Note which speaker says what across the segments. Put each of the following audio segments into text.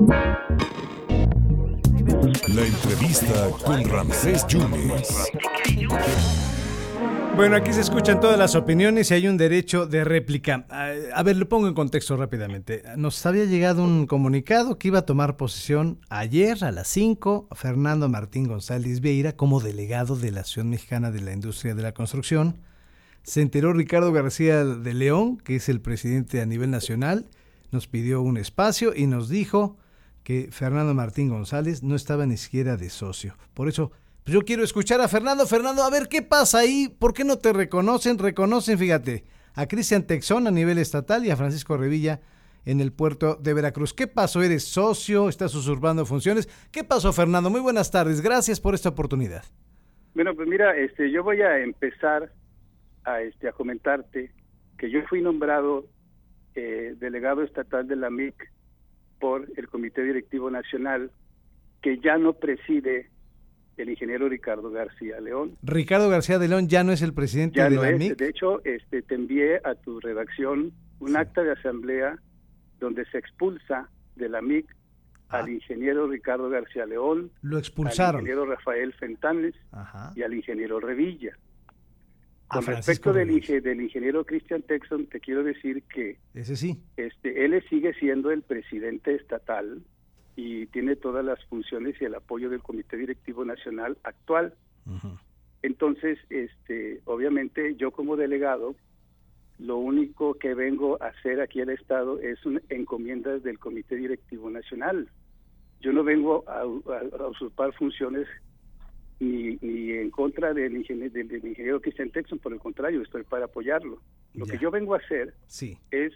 Speaker 1: La entrevista con Ramsés Yunes.
Speaker 2: Bueno, aquí se escuchan todas las opiniones y hay un derecho de réplica. A ver, lo pongo en contexto rápidamente. Nos había llegado un comunicado que iba a tomar posesión ayer a las 5 Fernando Martín González Vieira como delegado de la Asociación Mexicana de la Industria de la Construcción. Se enteró Ricardo García de León, que es el presidente a nivel nacional, nos pidió un espacio y nos dijo que Fernando Martín González no estaba ni siquiera de socio. Por eso, pues yo quiero escuchar a Fernando. Fernando, a ver qué pasa ahí. ¿Por qué no te reconocen? Reconocen, fíjate, a Cristian Texón a nivel estatal y a Francisco Revilla en el puerto de Veracruz. ¿Qué pasó? ¿Eres socio? ¿Estás usurpando funciones? ¿Qué pasó, Fernando? Muy buenas tardes. Gracias por esta oportunidad.
Speaker 3: Bueno, pues mira, este, yo voy a empezar a, este, a comentarte que yo fui nombrado eh, delegado estatal de la MIC por el Comité Directivo Nacional, que ya no preside el ingeniero Ricardo García León.
Speaker 2: Ricardo García de León ya no es el presidente de la MIC.
Speaker 3: De hecho, este, te envié a tu redacción un acta de asamblea donde se expulsa de la MIC al ah. ingeniero Ricardo García León,
Speaker 2: lo expulsaron,
Speaker 3: al ingeniero Rafael Fentanes y al ingeniero Revilla. Con respecto del, del, ingeniero Christian Texon, te quiero decir que
Speaker 2: ese sí,
Speaker 3: este, él sigue siendo el presidente estatal y tiene todas las funciones y el apoyo del Comité Directivo Nacional actual. Entonces, este, obviamente, yo como delegado, lo único que vengo a hacer aquí al Estado es un, encomiendas del Comité Directivo Nacional. Yo no vengo a usurpar funciones ni, ni en contra del ingeniero, del, ingeniero Christian Texon, por el contrario, estoy para apoyarlo. Lo que yo vengo a hacer
Speaker 2: sí.
Speaker 3: es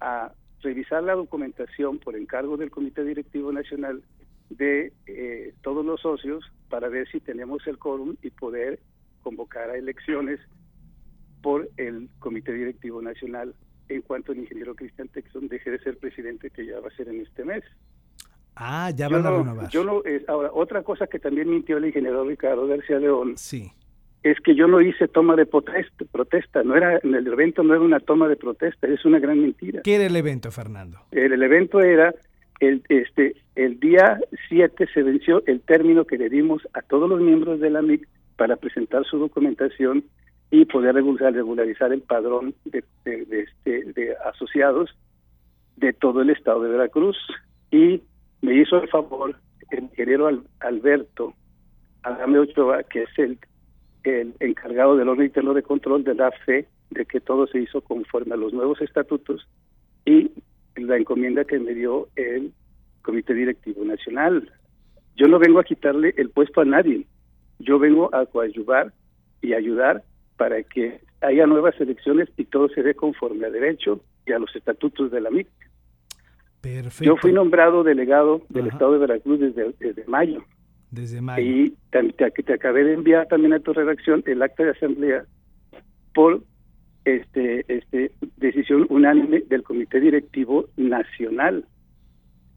Speaker 3: a revisar la documentación por encargo del Comité Directivo Nacional de eh, todos los socios para ver si tenemos el quórum y poder convocar a elecciones por el Comité Directivo Nacional en cuanto el ingeniero Cristian Texon deje de ser presidente, que ya va a ser en este mes.
Speaker 2: Ah, ya van a renovar.
Speaker 3: Yo no, ahora, otra cosa que también mintió el ingeniero Ricardo García León.
Speaker 2: Sí.
Speaker 3: Es que yo no hice toma de protesta, protesta, no era, en el evento no era una toma de protesta, es una gran mentira.
Speaker 2: ¿Qué era el evento, Fernando?
Speaker 3: El, evento era, el, este, el día 7 se venció el término que le dimos a todos los miembros de la MIC para presentar su documentación y poder regularizar el padrón de, de, este, de asociados de todo el estado de Veracruz. Y me hizo el favor el ingeniero Alberto Adame Ochoa, que es el, encargado del orden interno de control, de la fe de que todo se hizo conforme a los nuevos estatutos y la encomienda que me dio el Comité Directivo Nacional. Yo no vengo a quitarle el puesto a nadie, yo vengo a coadyuvar y ayudar para que haya nuevas elecciones y todo se dé conforme a derecho y a los estatutos de la MIC. Yo fui nombrado delegado del Estado de Veracruz desde, desde mayo.
Speaker 2: Desde mayo.
Speaker 3: Y te, te, acabé de enviar también a tu redacción el acta de asamblea por este este decisión unánime del Comité Directivo Nacional.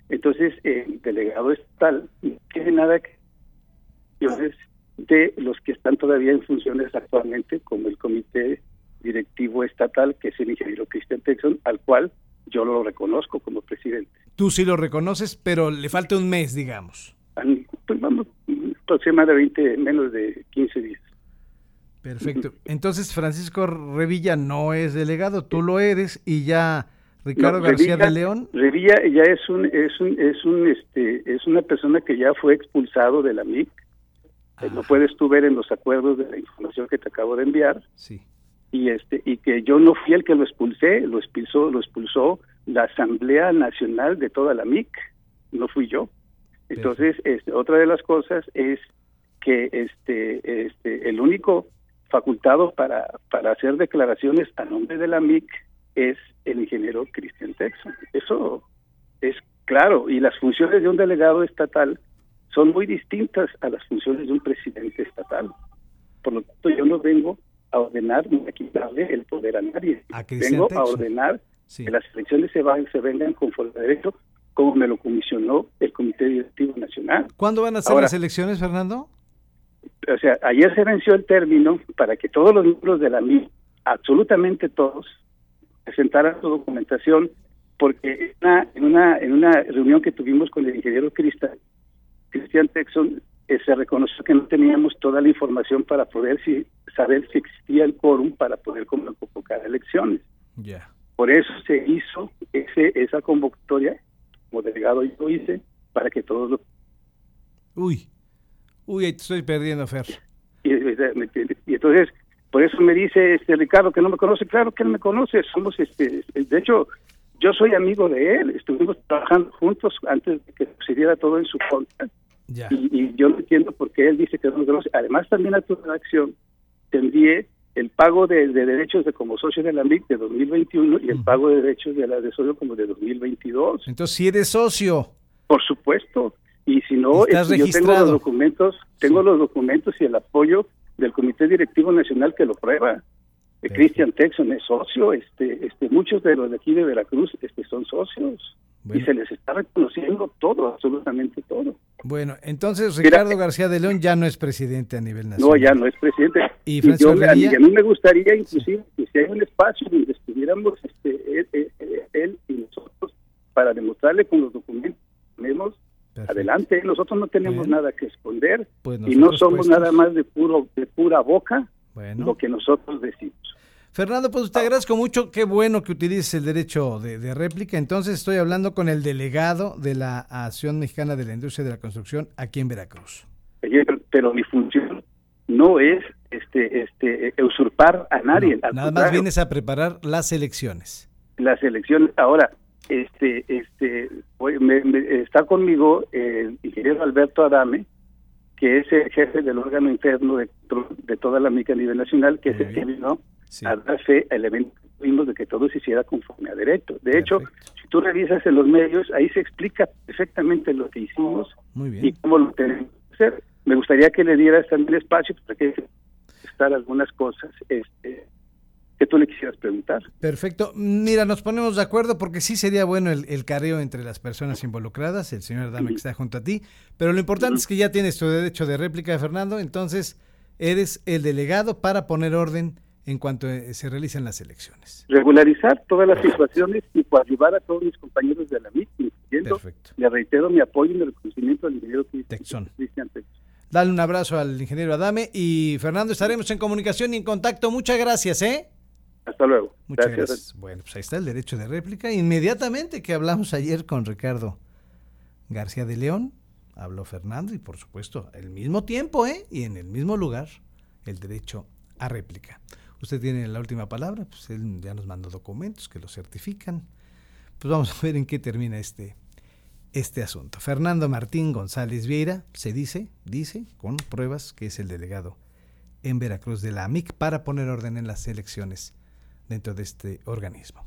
Speaker 3: Entonces, el delegado estatal no tiene nada que de los que están todavía en funciones actualmente, como el Comité Directivo Estatal, que es el ingeniero Christian Texon, al cual yo lo reconozco como presidente.
Speaker 2: Tú sí lo reconoces, pero le falta un mes, digamos.
Speaker 3: Pues vamos, aproximadamente menos de 15 días.
Speaker 2: Perfecto. Entonces, Francisco Revilla no es delegado, tú lo eres y ya Ricardo García de León.
Speaker 3: Revilla ya es un es un es un este es una persona que ya fue expulsado de la MIC. Eh, lo puedes tú ver en los acuerdos de la información que te acabo de enviar.
Speaker 2: Sí
Speaker 3: y este y que yo no fui el que lo expulsé, lo expulsó, lo expulsó la Asamblea Nacional de toda la MIC, no fui yo. Entonces, este, otra de las cosas es que este este el único facultado para para hacer declaraciones a nombre de la MIC es el ingeniero Cristian Texon. Eso es claro y las funciones de un delegado estatal son muy distintas a las funciones de un presidente estatal. Por lo tanto, yo no vengo a ordenar ni a quitarle el poder a nadie. Vengo a ordenar que las elecciones se, van, se vengan conforme a derecho, como me lo comisionó el Comité Directivo Nacional.
Speaker 2: ¿Cuándo van a ser las elecciones, Fernando?
Speaker 3: O sea, ayer se venció el término para que todos los miembros de la MI, absolutamente todos, presentaran su documentación porque en una, en una reunión que tuvimos con el ingeniero Cristian, Cristian Texon, eh, se reconoció que no teníamos toda la información para poder si, saber si existía el quórum para poder convocar elecciones.
Speaker 2: Ya.
Speaker 3: Por eso se hizo ese, esa convocatoria, como delegado yo hice, para que todos lo...
Speaker 2: Uy, uy, te estoy perdiendo, Fer.
Speaker 3: Y, y entonces, por eso me dice este Ricardo que no me conoce, claro que él me conoce, somos, este, de hecho, yo soy amigo de él, estuvimos trabajando juntos antes de que sucediera todo en su contra. Y, yo no entiendo por qué él dice que no conoce. Además, también a tu redacción te envié el pago de, derechos de como socio de la MIC de 2021 y el pago de derechos de la de socio como de 2022.
Speaker 2: Entonces, si eres socio.
Speaker 3: Por supuesto. Y si no, este, yo tengo los documentos, tengo los documentos y el apoyo del Comité Directivo Nacional que lo prueba. Cristian Texon es socio, este, este, muchos de los de aquí de Veracruz este, son socios y se les está reconociendo todo, absolutamente todo.
Speaker 2: Bueno, entonces Ricardo García de León ya no es presidente a nivel nacional.
Speaker 3: No, ya no es presidente.
Speaker 2: Y, Francisco
Speaker 3: a, mí, me gustaría inclusive que si hay un espacio donde estuviéramos este, él, y nosotros para demostrarle con los documentos tenemos adelante, nosotros no tenemos nada que esconder pues y no somos nada más de puro de pura boca lo que nosotros decimos.
Speaker 2: Fernando, pues te agradezco mucho. Qué bueno que utilices el derecho de, réplica. Entonces estoy hablando con el delegado de la Asociación Mexicana de la Industria de la Construcción aquí en Veracruz.
Speaker 3: Pero mi función no es este, este, usurpar a nadie.
Speaker 2: nada más vienes a preparar las elecciones.
Speaker 3: Las elecciones. Ahora, este, este, está conmigo el ingeniero Alberto Adame, que es el jefe del órgano interno de, de toda la MICA a nivel nacional, que es el que vino a dar fe al evento de que todo se hiciera conforme a derecho. De hecho, si tú revisas en los medios, ahí se explica perfectamente lo que hicimos y cómo lo tenemos que hacer. Me gustaría que le dieras también espacio para que estar algunas cosas este, que tú le quisieras preguntar.
Speaker 2: Perfecto. Mira, nos ponemos de acuerdo porque sí sería bueno el, careo entre las personas involucradas, el señor Dame que está junto a ti, pero lo importante es que ya tienes tu derecho de réplica, Fernando, entonces eres el delegado para poner orden en cuanto eh, se realicen las elecciones.
Speaker 3: Regularizar todas las situaciones y coadyuvar a todos mis compañeros de la MIT, incluyendo, le reitero mi apoyo y mi reconocimiento al ingeniero Cristian Texon.
Speaker 2: Dale un abrazo al ingeniero Adame y Fernando, estaremos en comunicación y en contacto. Muchas gracias, ¿eh?
Speaker 3: Hasta luego.
Speaker 2: Muchas gracias. Bueno, pues ahí está el derecho de réplica. Inmediatamente que hablamos ayer con Ricardo García de León, habló Fernando y por supuesto, al mismo tiempo, ¿eh? Y en el mismo lugar, el derecho a réplica usted tiene la última palabra, pues él ya nos mandó documentos que lo certifican. Pues vamos a ver en qué termina este, este asunto. Fernando Martín González Vieira se dice, dice, con pruebas, que es el delegado en Veracruz de la AMIC para poner orden en las elecciones dentro de este organismo.